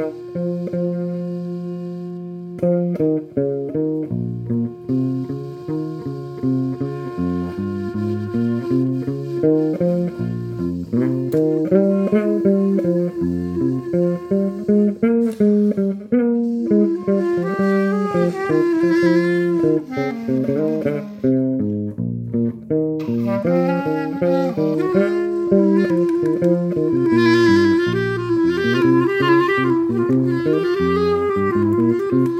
Música